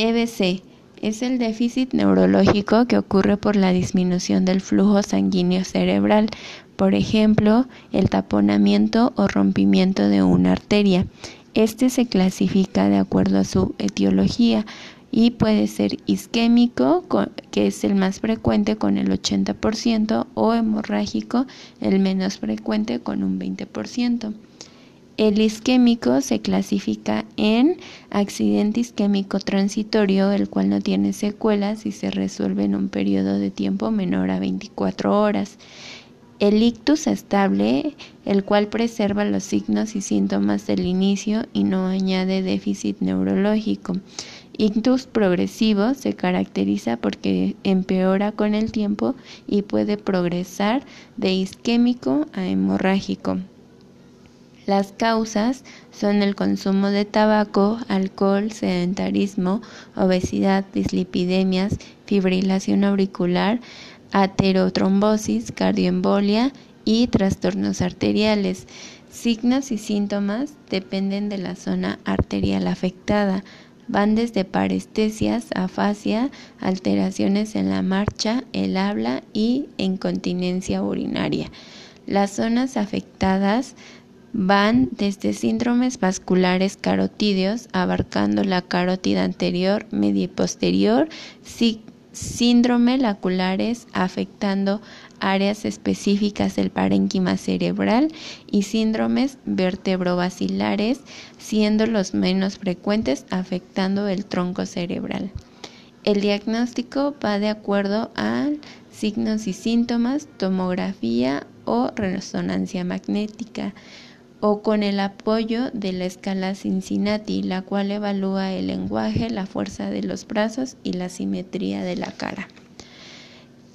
EBC es el déficit neurológico que ocurre por la disminución del flujo sanguíneo cerebral, por ejemplo, el taponamiento o rompimiento de una arteria. Este se clasifica de acuerdo a su etiología y puede ser isquémico, que es el más frecuente con el 80%, o hemorrágico, el menos frecuente con un 20%. El isquémico se clasifica en accidente isquémico transitorio, el cual no tiene secuelas y se resuelve en un periodo de tiempo menor a 24 horas. El ictus estable, el cual preserva los signos y síntomas del inicio y no añade déficit neurológico. Ictus progresivo se caracteriza porque empeora con el tiempo y puede progresar de isquémico a hemorrágico. Las causas son el consumo de tabaco, alcohol, sedentarismo, obesidad, dislipidemias, fibrilación auricular, aterotrombosis, cardioembolia y trastornos arteriales. Signos y síntomas dependen de la zona arterial afectada. Van desde parestesias, afasia, alteraciones en la marcha, el habla y incontinencia urinaria. Las zonas afectadas van desde síndromes vasculares carotídeos, abarcando la carótida anterior, media y posterior, síndrome laculares, afectando áreas específicas del parénquima cerebral y síndromes vertebrovasculares, siendo los menos frecuentes, afectando el tronco cerebral. El diagnóstico va de acuerdo a signos y síntomas, tomografía o resonancia magnética o con el apoyo de la escala Cincinnati, la cual evalúa el lenguaje, la fuerza de los brazos y la simetría de la cara.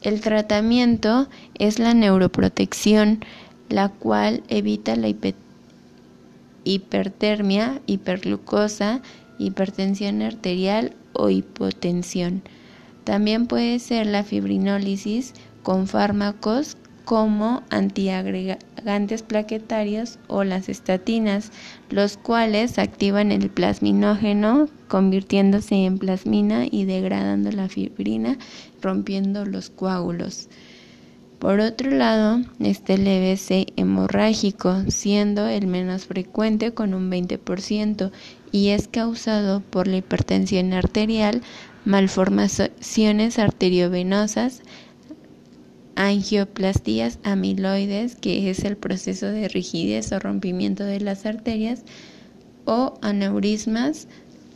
El tratamiento es la neuroprotección, la cual evita la hipertermia, hiperglucosa, hipertensión arterial o hipotensión. También puede ser la fibrinólisis con fármacos como antiagregantes plaquetarios o las estatinas, los cuales activan el plasminógeno convirtiéndose en plasmina y degradando la fibrina, rompiendo los coágulos. Por otro lado, está el hemorrágico, siendo el menos frecuente con un 20% y es causado por la hipertensión arterial, malformaciones arteriovenosas, angioplastías amiloides, que es el proceso de rigidez o rompimiento de las arterias, o aneurismas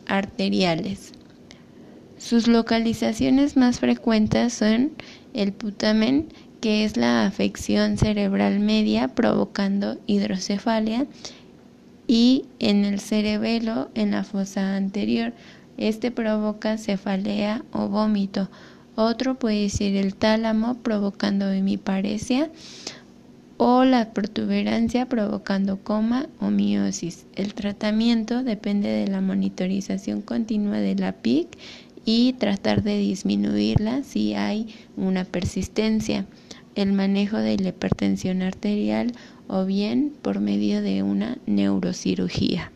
arteriales. Sus localizaciones más frecuentes son el putamen, que es la afección cerebral media provocando hidrocefalia, y en el cerebelo, en la fosa anterior. Este provoca cefalea o vómito otro puede ser el tálamo provocando hemiparesia o la protuberancia provocando coma o miosis. El tratamiento depende de la monitorización continua de la PIC y tratar de disminuirla si hay una persistencia. El manejo de la hipertensión arterial o bien por medio de una neurocirugía.